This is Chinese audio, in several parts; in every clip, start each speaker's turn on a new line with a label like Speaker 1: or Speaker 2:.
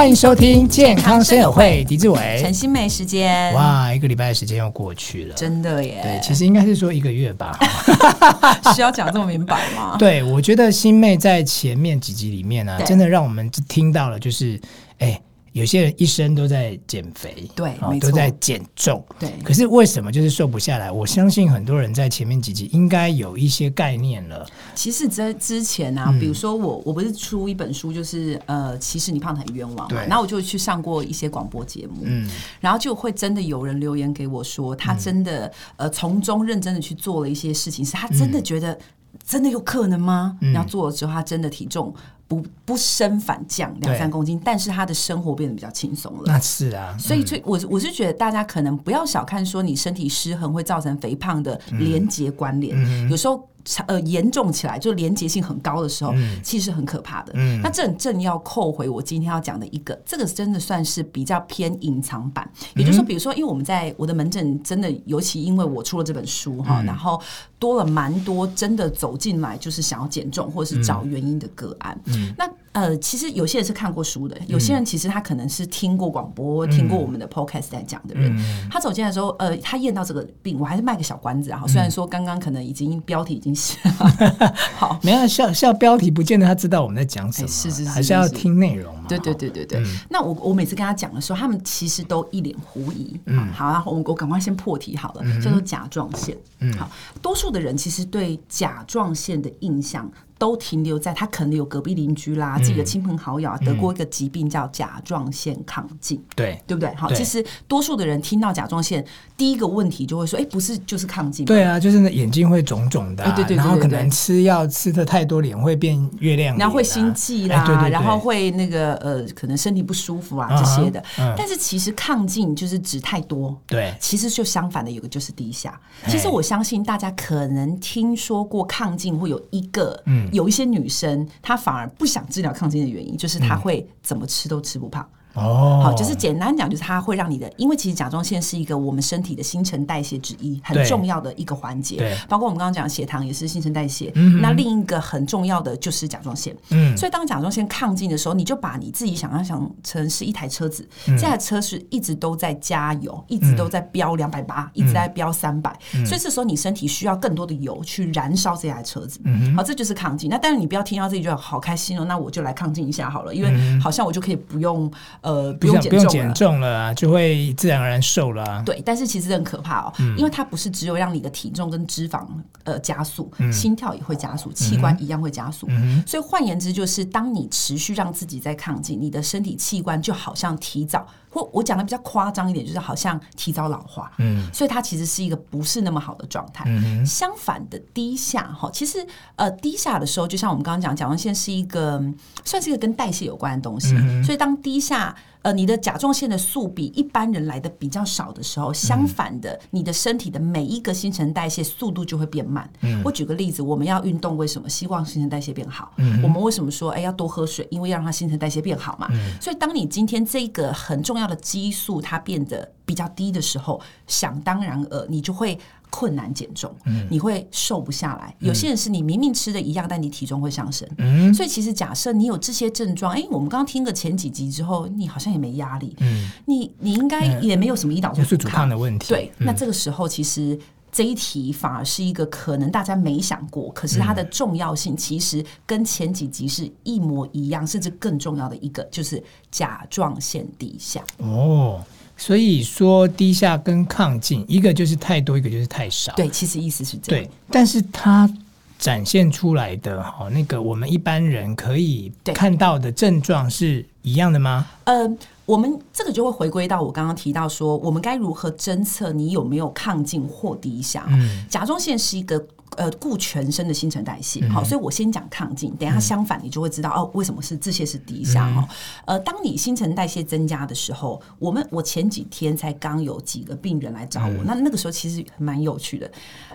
Speaker 1: 欢迎收听健康生友会，狄志伟、
Speaker 2: 陈欣湄时间。
Speaker 1: 哇，一个礼拜的时间又过去了，
Speaker 2: 真的耶。
Speaker 1: 对，其实应该是说一个月吧。
Speaker 2: 需要讲这么明白吗？
Speaker 1: 对，我觉得欣妹在前面几集里面呢、啊，真的让我们听到了，就是哎。有些人一生都在减肥，
Speaker 2: 对，
Speaker 1: 哦、都在减重，
Speaker 2: 对。
Speaker 1: 可是为什么就是瘦不下来？我相信很多人在前面几集应该有一些概念了。
Speaker 2: 其实，在之前啊，比如说我，我不是出一本书，就是呃，其实你胖的很冤枉嘛。对。然后我就去上过一些广播节目，嗯，然后就会真的有人留言给我说，他真的、嗯、呃从中认真的去做了一些事情，是他真的觉得真的有可能吗？嗯、然后做了之后，他真的体重。不不升反降两三公斤，但是他的生活变得比较轻松了。
Speaker 1: 那是啊，
Speaker 2: 所以，最我我是觉得大家可能不要小看说你身体失衡会造成肥胖的连结关联，嗯、有时候。呃，严重起来就连结性很高的时候，嗯、其实很可怕的。嗯，那正正要扣回我今天要讲的一个，这个真的算是比较偏隐藏版。也就是说，比如说，因为我们在我的门诊，真的尤其因为我出了这本书哈，嗯、然后多了蛮多真的走进来就是想要减重或是找原因的个案。嗯，那呃，其实有些人是看过书的，有些人其实他可能是听过广播、嗯、听过我们的 podcast 在讲的人。嗯、他走进来的时候，呃，他验到这个病，我还是卖个小关子啊。虽然说刚刚可能已经标题已经。好，没
Speaker 1: 有像像标题，不见得他知道我们在讲什么，是是是，还是要听内容嘛？
Speaker 2: 对对对对对。那我我每次跟他讲的时候，他们其实都一脸狐疑。嗯，好，然后我我赶快先破题好了，叫做甲状腺。嗯，好，多数的人其实对甲状腺的印象。都停留在他可能有隔壁邻居啦，自己的亲朋好友啊，得过一个疾病叫甲状腺亢进，对。对不对？好，其实多数的人听到甲状腺，第一个问题就会说：哎，不是就是亢进？
Speaker 1: 对啊，就是那眼睛会肿肿的，对对对，然后可能吃药吃的太多，脸会变月亮，
Speaker 2: 然后会心悸啦，然后会那个呃，可能身体不舒服啊这些的。但是其实亢进就是指太多，对，其实就相反的，有个就是低下。其实我相信大家可能听说过亢进会有一个嗯。有一些女生，她反而不想治疗抗精的原因，就是她会怎么吃都吃不胖。哦，好，就是简单讲，就是它会让你的，因为其实甲状腺是一个我们身体的新陈代谢之一，很重要的一个环节。对，包括我们刚刚讲血糖也是新陈代谢。嗯，那另一个很重要的就是甲状腺。嗯，所以当甲状腺亢进的时候，你就把你自己想要想成是一台车子，这台车是一直都在加油，一直都在飙两百八，一直在飙三百。所以这时候你身体需要更多的油去燃烧这台车子。嗯，好，这就是亢进。那但是你不要听到这里就好开心哦，那我就来亢进一下好了，因为好像我就可以不用。呃，不用减重了，不用减重了啊，
Speaker 1: 就会自然而然瘦了啊。
Speaker 2: 对，但是其实很可怕哦，嗯、因为它不是只有让你的体重跟脂肪呃加速，嗯、心跳也会加速，器官一样会加速。嗯、所以换言之，就是当你持续让自己在抗进，你的身体器官就好像提早。或我讲的比较夸张一点，就是好像提早老化，嗯，所以它其实是一个不是那么好的状态。嗯，相反的低下哈，其实呃低下的时候，就像我们刚刚讲，甲状腺是一个算是一个跟代谢有关的东西，嗯，所以当低下。呃，你的甲状腺的素比一般人来的比较少的时候，相反的，你的身体的每一个新陈代谢速度就会变慢。嗯，我举个例子，我们要运动，为什么？希望新陈代谢变好。嗯，我们为什么说，哎，要多喝水？因为要让它新陈代谢变好嘛。嗯，所以当你今天这个很重要的激素它变得比较低的时候，想当然尔，你就会。困难减重，你会瘦不下来。有些人是你明明吃的一样，但你体重会上升。所以其实假设你有这些症状，哎，我们刚刚听个前几集之后，你好像也没压力，你你应该也没有什么胰岛素阻抗的问题。对，那这个时候其实这一题反而是一个可能大家没想过，可是它的重要性其实跟前几集是一模一样，甚至更重要的一个就是甲状腺低下。哦。
Speaker 1: 所以说低下跟亢进，一个就是太多，一个就是太少。
Speaker 2: 对，其实意思是这样。
Speaker 1: 对，但是它展现出来的哈，那个我们一般人可以看到的症状是一样的吗？
Speaker 2: 呃，我们这个就会回归到我刚刚提到说，我们该如何侦测你有没有亢进或低下？嗯，甲状腺是一个。呃，顾全身的新陈代谢，好，所以我先讲亢进，等一下相反，你就会知道哦，为什么是这些是低下哈？呃，当你新陈代谢增加的时候，我们我前几天才刚有几个病人来找我，那那个时候其实蛮有趣的。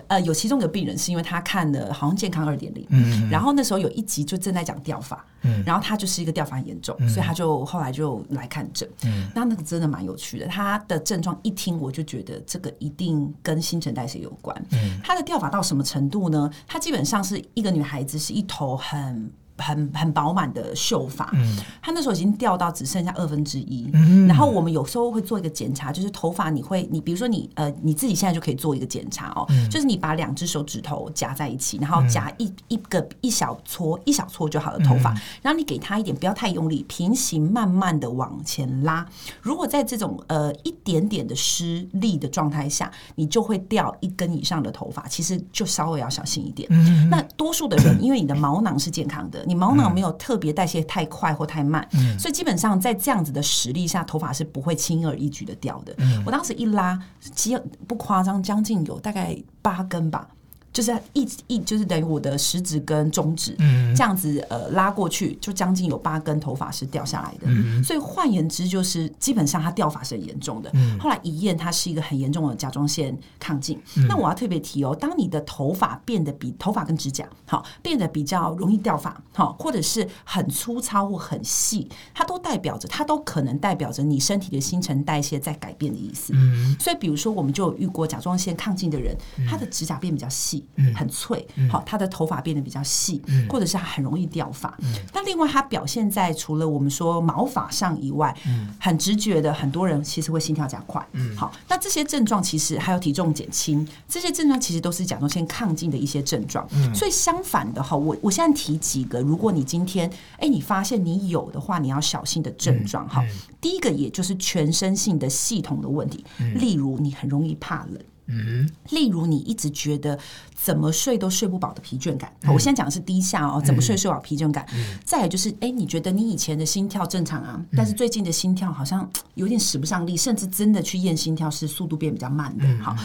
Speaker 2: 呃，有其中一个病人是因为他看了好像健康二点零，嗯，然后那时候有一集就正在讲掉发，嗯，然后他就是一个掉发很严重，所以他就后来就来看诊，嗯，那那个真的蛮有趣的，他的症状一听我就觉得这个一定跟新陈代谢有关，嗯，他的掉发到什么程度？呢？她基本上是一个女孩子，是一头很很很饱满的秀发，嗯，他那时候已经掉到只剩下二分之一。
Speaker 1: 嗯，
Speaker 2: 然后我们有时候会做一个检查，就是头发你会，你比如说你呃你自己现在就可以做一个检查哦，嗯，就是你把两只手指头夹在一起，然后夹一一个一小撮一小撮就好的头发，然后你给他一点，不要太用力，平行慢慢的往前拉。如果在这种呃一点点的施力的状态下，你就会掉一根以上的头发，其实就稍微要小心一点。嗯，那多数的人因为你的毛囊是健康的。你毛囊没有特别代谢太快或太慢，嗯，所以基本上在这样子的实力下，头发是不会轻而易举的掉的。嗯，我当时一拉，几不夸张，将近有大概八根吧。就是一一就是等于我的食指跟中指，这样子呃拉过去，就将近有八根头发是掉下来的。所以换言之，就是基本上它掉发是很严重的。后来一验，它是一个很严重的甲状腺亢进。那我要特别提哦，当你的头发变得比头发跟指甲好变得比较容易掉发，好或者是很粗糙或很细，它都代表着它都可能代表着你身体的新陈代谢在改变的意思。所以比如说，我们就有遇过甲状腺亢进的人，他的指甲变比较细。嗯，很脆，好，他的头发变得比较细，嗯，或者是他很容易掉发。嗯，那另外，它表现在除了我们说毛发上以外，嗯，很直觉的，很多人其实会心跳加快。嗯，好，那这些症状其实还有体重减轻，这些症状其实都是甲状腺亢进的一些症状。嗯，所以相反的哈，我我现在提几个，如果你今天哎，你发现你有的话，你要小心的症状哈。第一个，也就是全身性的系统的问题，例如你很容易怕冷。嗯，例如你一直觉得怎么睡都睡不饱的疲倦感，嗯、我现在讲的是低下哦，怎么睡睡不饱疲倦感。嗯、再有就是，哎，你觉得你以前的心跳正常啊，嗯、但是最近的心跳好像有点使不上力，甚至真的去验心跳是速度变比较慢的。好，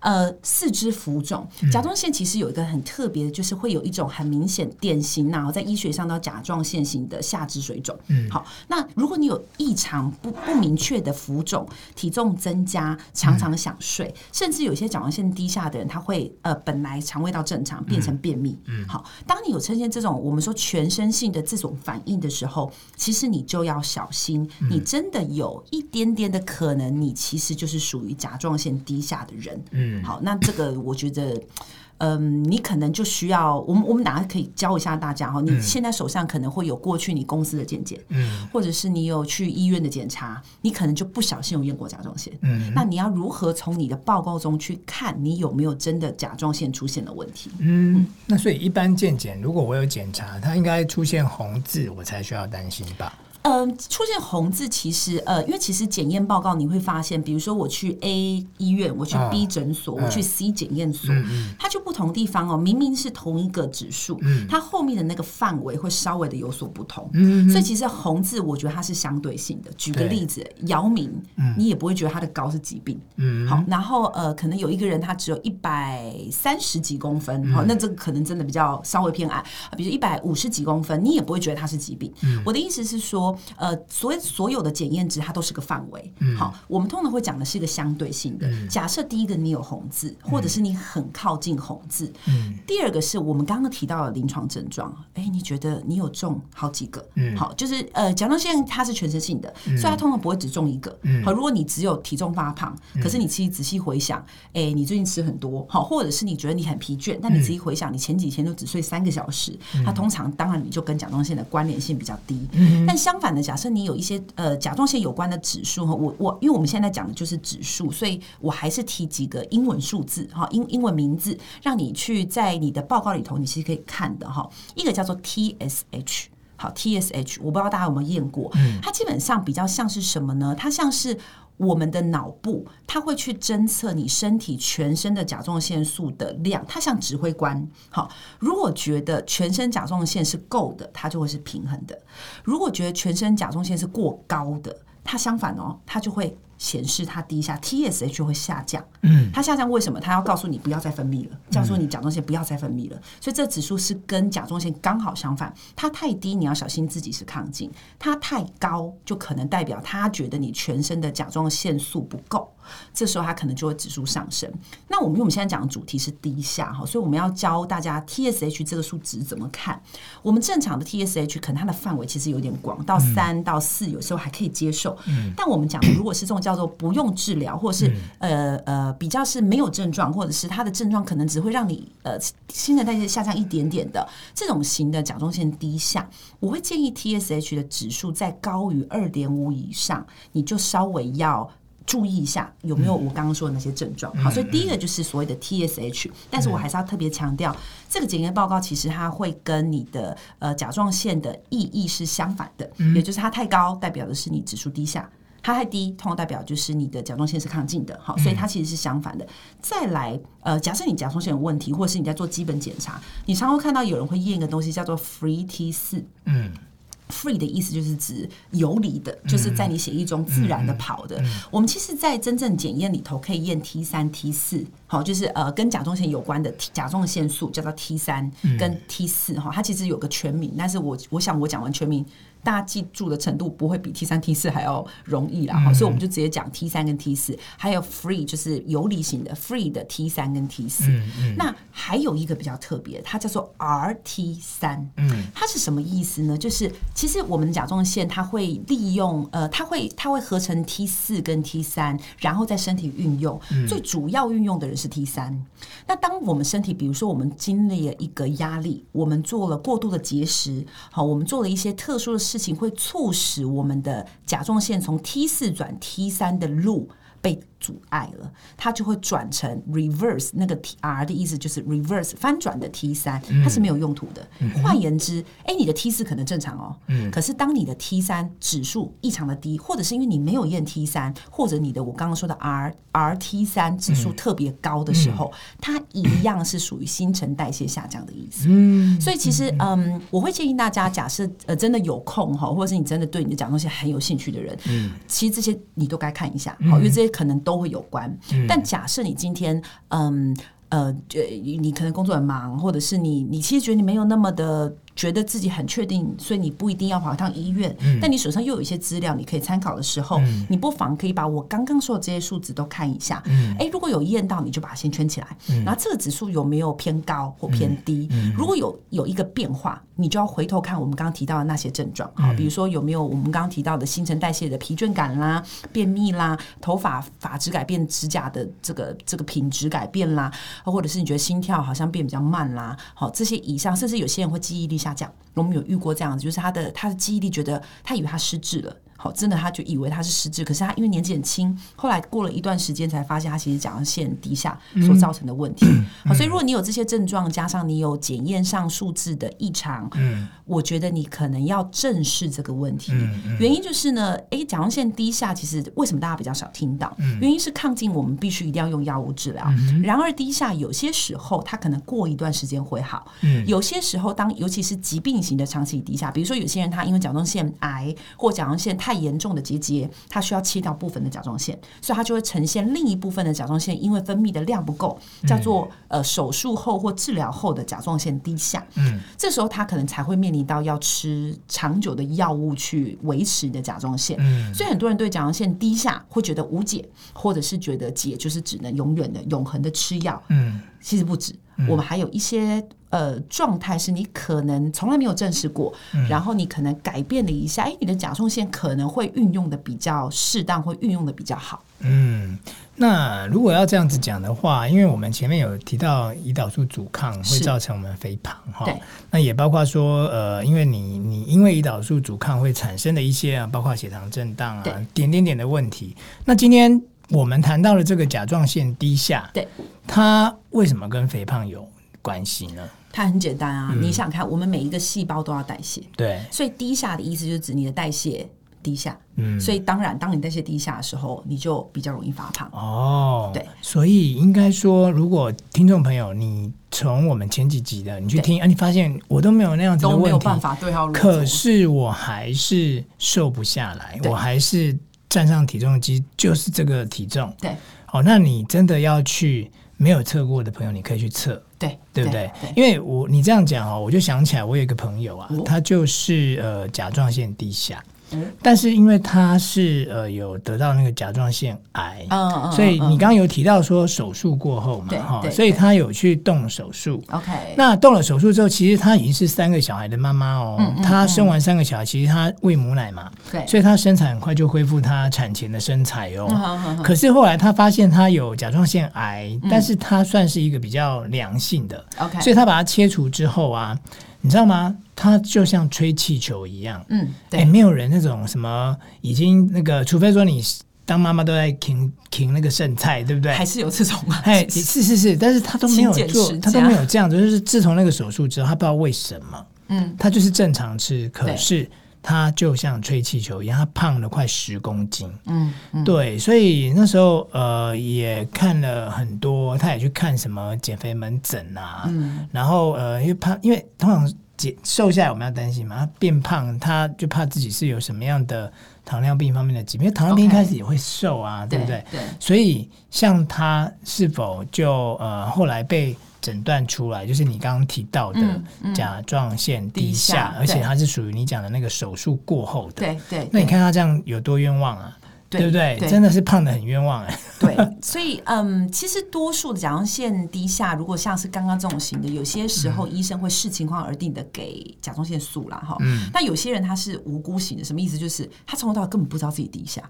Speaker 2: 呃，四肢浮肿，甲状腺其实有一个很特别的，就是会有一种很明显典型，然后在医学上叫甲状腺型的下肢水肿。嗯，好，那如果你有异常不不明确的浮肿，体重增加，常常想睡，甚至有。有些甲状腺低下的人，他会呃本来肠胃道正常变成便秘。嗯，好，当你有呈现这种我们说全身性的这种反应的时候，其实你就要小心，你真的有一点点的可能，你其实就是属于甲状腺低下的人。嗯，好，那这个我觉得。嗯，你可能就需要我们，我们大家可以教一下大家哈。你现在手上可能会有过去你公司的健检，嗯，或者是你有去医院的检查，你可能就不小心有验过甲状腺，嗯，那你要如何从你的报告中去看你有没有真的甲状腺出现的问题？
Speaker 1: 嗯，那所以一般健检，如果我有检查，它应该出现红字，我才需要担心吧？
Speaker 2: 嗯，出现红字其实呃，因为其实检验报告你会发现，比如说我去 A 医院，我去 B 诊所，哦、我去 C 检验所，嗯、它就不同地方哦，明明是同一个指数，嗯、它后面的那个范围会稍微的有所不同。嗯、所以其实红字我觉得它是相对性的。举个例子，姚明，嗯、你也不会觉得他的高是疾病。嗯，好，然后呃，可能有一个人他只有一百三十几公分，好、嗯，那这个可能真的比较稍微偏矮。比如一百五十几公分，你也不会觉得他是疾病。嗯、我的意思是说。呃，所以所有的检验值它都是个范围。嗯、好，我们通常会讲的是一个相对性的。嗯、假设第一个你有红字，或者是你很靠近红字。嗯、第二个是我们刚刚提到的临床症状。哎，你觉得你有中好几个？嗯，好，就是呃，甲状腺它是全身性的，嗯、所以它通常不会只中一个。嗯，好，如果你只有体重发胖，可是你其实仔细回想，哎，你最近吃很多，好，或者是你觉得你很疲倦，但你仔细回想，你前几天都只睡三个小时，嗯、它通常当然你就跟甲状腺的关联性比较低。嗯，但相反的，假设你有一些呃甲状腺有关的指数哈，我我因为我们现在讲的就是指数，所以我还是提几个英文数字哈，英英文名字，让你去在你的报告里头，你其实可以看的哈。一个叫做 TSH，好 TSH，我不知道大家有没有验过，它基本上比较像是什么呢？它像是。我们的脑部，它会去侦测你身体全身的甲状腺素的量，它像指挥官。好，如果觉得全身甲状腺是够的，它就会是平衡的；如果觉得全身甲状腺是过高的，它相反哦，它就会。显示它低下，TSH 会下降。嗯，它下降为什么？它要告诉你不要再分泌了，告诉你甲状腺不要再分泌了。所以这指数是跟甲状腺刚好相反。它太低，你要小心自己是亢进；它太高，就可能代表它觉得你全身的甲状腺素不够。这时候它可能就会指数上升。那我们因为我们现在讲的主题是低下哈，所以我们要教大家 TSH 这个数值怎么看。我们正常的 TSH 可能它的范围其实有点广，到三到四有时候还可以接受。嗯，但我们讲的如果是这种叫叫做不用治疗，或者是、嗯、呃呃比较是没有症状，或者是它的症状可能只会让你呃新陈代谢下降一点点的这种型的甲状腺低下，我会建议 TSH 的指数在高于二点五以上，你就稍微要。注意一下有没有我刚刚说的那些症状。好，所以第一个就是所谓的 TSH，但是我还是要特别强调，这个检验报告其实它会跟你的呃甲状腺的意义是相反的，也就是它太高代表的是你指数低下，它太低通常代表就是你的甲状腺是亢进的。好，所以它其实是相反的。再来，呃，假设你甲状腺有问题，或者是你在做基本检查，你常会看到有人会验一个东西叫做 Free T 四，嗯。Free 的意思就是指游离的，就是在你血液中自然的跑的。我们其实，在真正检验里头，可以验 T 三、T 四，好，就是呃，跟甲状腺有关的甲状腺素叫做 T 三跟 T 四，哈，它其实有个全名，但是我我想我讲完全名。大家记住的程度不会比 T 三 T 四还要容易啦，哈、嗯，所以我们就直接讲 T 三跟 T 四，还有 free 就是游离型的 free 的 T 三跟 T 四、嗯。嗯、那还有一个比较特别，它叫做 RT 三。嗯，它是什么意思呢？就是其实我们的甲状腺它会利用呃，它会它会合成 T 四跟 T 三，然后在身体运用。嗯、最主要运用的人是 T 三。那当我们身体比如说我们经历了一个压力，我们做了过度的节食，好，我们做了一些特殊的。事情会促使我们的甲状腺从 T 四转 T 三的路被阻碍了，它就会转成 reverse，那个 T R 的意思就是 reverse 翻转的 T 三，它是没有用途的。换、嗯、言之，哎，你的 T 四可能正常哦，嗯，可是当你的 T 三指数异常的低，或者是因为你没有验 T 三，或者你的我刚刚说的 R R T 三指数特别高的时候，嗯、它一样是属于新陈代谢下降的意思。嗯，所以其实嗯，我会建议大家，假设呃真的有空哈，或者是你真的对你的讲东西很有兴趣的人，嗯，其实这些你都该看一下，好，因为这些可能都。会有关，但假设你今天，嗯呃，你可能工作很忙，或者是你你其实觉得你没有那么的。觉得自己很确定，所以你不一定要跑一趟医院。嗯、但你手上又有一些资料，你可以参考的时候，嗯、你不妨可以把我刚刚说的这些数字都看一下。如果有验到，你就把它先圈起来。嗯、然后这个指数有没有偏高或偏低？如果有有一个变化，你就要回头看我们刚刚提到的那些症状。好，比如说有没有我们刚刚提到的新陈代谢的疲倦感啦、便秘啦、头发发质改变、指甲的这个这个品质改变啦，或者是你觉得心跳好像变比较慢啦。好，这些以上，甚至有些人会记忆力下。下降，我们有遇过这样子，就是他的他的记忆力觉得他以为他失智了。好，真的，他就以为他是失智，可是他因为年纪很轻，后来过了一段时间才发现他其实甲状腺低下所造成的问题。嗯、好，所以如果你有这些症状，加上你有检验上数字的异常，嗯，我觉得你可能要正视这个问题。原因就是呢，诶，甲状腺低下其实为什么大家比较少听到？嗯、原因是抗进，我们必须一定要用药物治疗。嗯、然而低下有些时候它可能过一段时间会好。嗯、有些时候当尤其是疾病型的长期低下，比如说有些人他因为甲状腺癌或甲状腺太太严重的结节，它需要切掉部分的甲状腺，所以它就会呈现另一部分的甲状腺，因为分泌的量不够，叫做呃手术后或治疗后的甲状腺低下。嗯，这时候它可能才会面临到要吃长久的药物去维持你的甲状腺。嗯，所以很多人对甲状腺低下会觉得无解，或者是觉得解就是只能永远的、永恒的吃药。嗯，其实不止，我们还有一些。呃，状态是你可能从来没有证实过，嗯、然后你可能改变了一下，哎，你的甲状腺可能会运用的比较适当，会运用的比较好。嗯，
Speaker 1: 那如果要这样子讲的话，因为我们前面有提到胰岛素阻抗会造成我们肥胖哈，那也包括说，呃，因为你你因为胰岛素阻抗会产生的一些啊，包括血糖震荡啊，点点点的问题。那今天我们谈到了这个甲状腺低下，对，它为什么跟肥胖有关系呢？
Speaker 2: 它很简单啊，嗯、你想看，我们每一个细胞都要代谢，
Speaker 1: 对，
Speaker 2: 所以低下的意思就是指你的代谢低下，嗯，所以当然，当你代谢低下的时候，你就比较容易发胖。
Speaker 1: 哦。
Speaker 2: 对，
Speaker 1: 所以应该说，如果听众朋友，你从我们前几集的你去听对啊，你发现我都没有那样子的问题，
Speaker 2: 都没有办法对号入座，
Speaker 1: 可是我还是瘦不下来，我还是站上体重机就是这个体重，
Speaker 2: 对，
Speaker 1: 哦，那你真的要去没有测过的朋友，你可以去测。
Speaker 2: 对，
Speaker 1: 对不对？对对，因为我你这样讲哦，我就想起来，我有一个朋友啊，哦、他就是呃甲状腺低下，嗯，但是因为他是呃有得到那个甲状腺癌，所以你刚刚有提到说手术过后嘛，哈，所以他有去动手术。OK，那动了手术之后，其实他已经是三个小孩的妈妈哦。她生完三个小孩，其实她喂母奶嘛，对，所以她身材很快就恢复她产前的身材哦。可是后来她发现她有甲状腺癌，但是她算是一个比较良性的，OK，所以她把它切除之后啊。你知道吗？他就像吹气球一样，嗯，对，欸、没有人那种什么已经那个，除非说你当妈妈都在停停那个剩菜，对不对？
Speaker 2: 还是有这种啊？
Speaker 1: 哎，是是是，但是他都没有做，他都没有这样子，就是自从那个手术之后，他不知道为什么，嗯，他就是正常吃，可是。他就像吹气球一样，他胖了快十公斤。嗯，嗯，对，所以那时候呃也看了很多，他也去看什么减肥门诊啊。嗯，然后呃因为怕，因为通常减瘦下来我们要担心嘛，他变胖他就怕自己是有什么样的糖尿病方面的疾病，因为糖尿病一开始也会瘦啊，对不对？对，所以像他是否就呃后来被。诊断出来就是你刚刚提到的甲状腺低下，而且它是属于你讲的那个手术过后的。对对，那你看他这样有多冤枉啊？对不对？真的是胖的很冤枉哎。
Speaker 2: 对，所以嗯，其实多数的甲状腺低下，如果像是刚刚这种型的，有些时候医生会视情况而定的给甲状腺素啦哈。嗯。但有些人他是无辜型的，什么意思？就是他从头到尾根本不知道自己低下。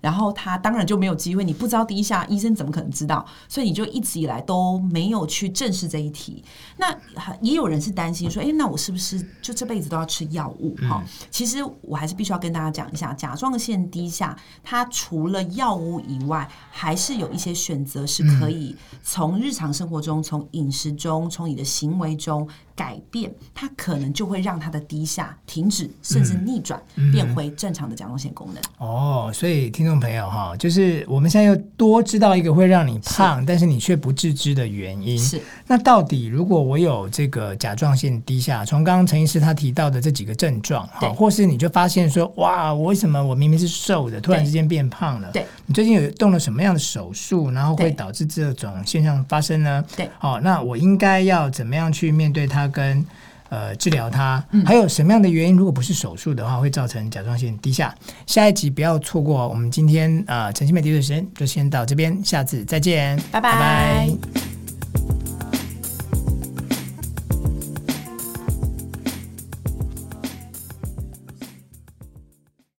Speaker 2: 然后他当然就没有机会，你不知道低下，医生怎么可能知道？所以你就一直以来都没有去正视这一题。那也有人是担心说，哎，那我是不是就这辈子都要吃药物？哈、嗯，其实我还是必须要跟大家讲一下，甲状腺低下，它除了药物以外，还是有一些选择是可以从日常生活中、从饮食中、从你的行为中。改变，它可能就会让它的低下停止，甚至逆转，嗯、变回正常的甲状腺功能。
Speaker 1: 哦，所以听众朋友哈，就是我们现在又多知道一个会让你胖，是但是你却不自知的原因。是，那到底如果我有这个甲状腺低下，从刚刚陈医师他提到的这几个症状，哈，或是你就发现说，哇，我为什么我明明是瘦的，突然之间变胖了？对，你最近有动了什么样的手术，然后会导致这种现象发生呢？对，哦，那我应该要怎么样去面对它？跟呃治疗它，还有什么样的原因？如果不是手术的话，会造成甲状腺低下。下一集不要错过。我们今天啊，陈、呃、欣湄滴的时间就先到这边，下次再见，拜拜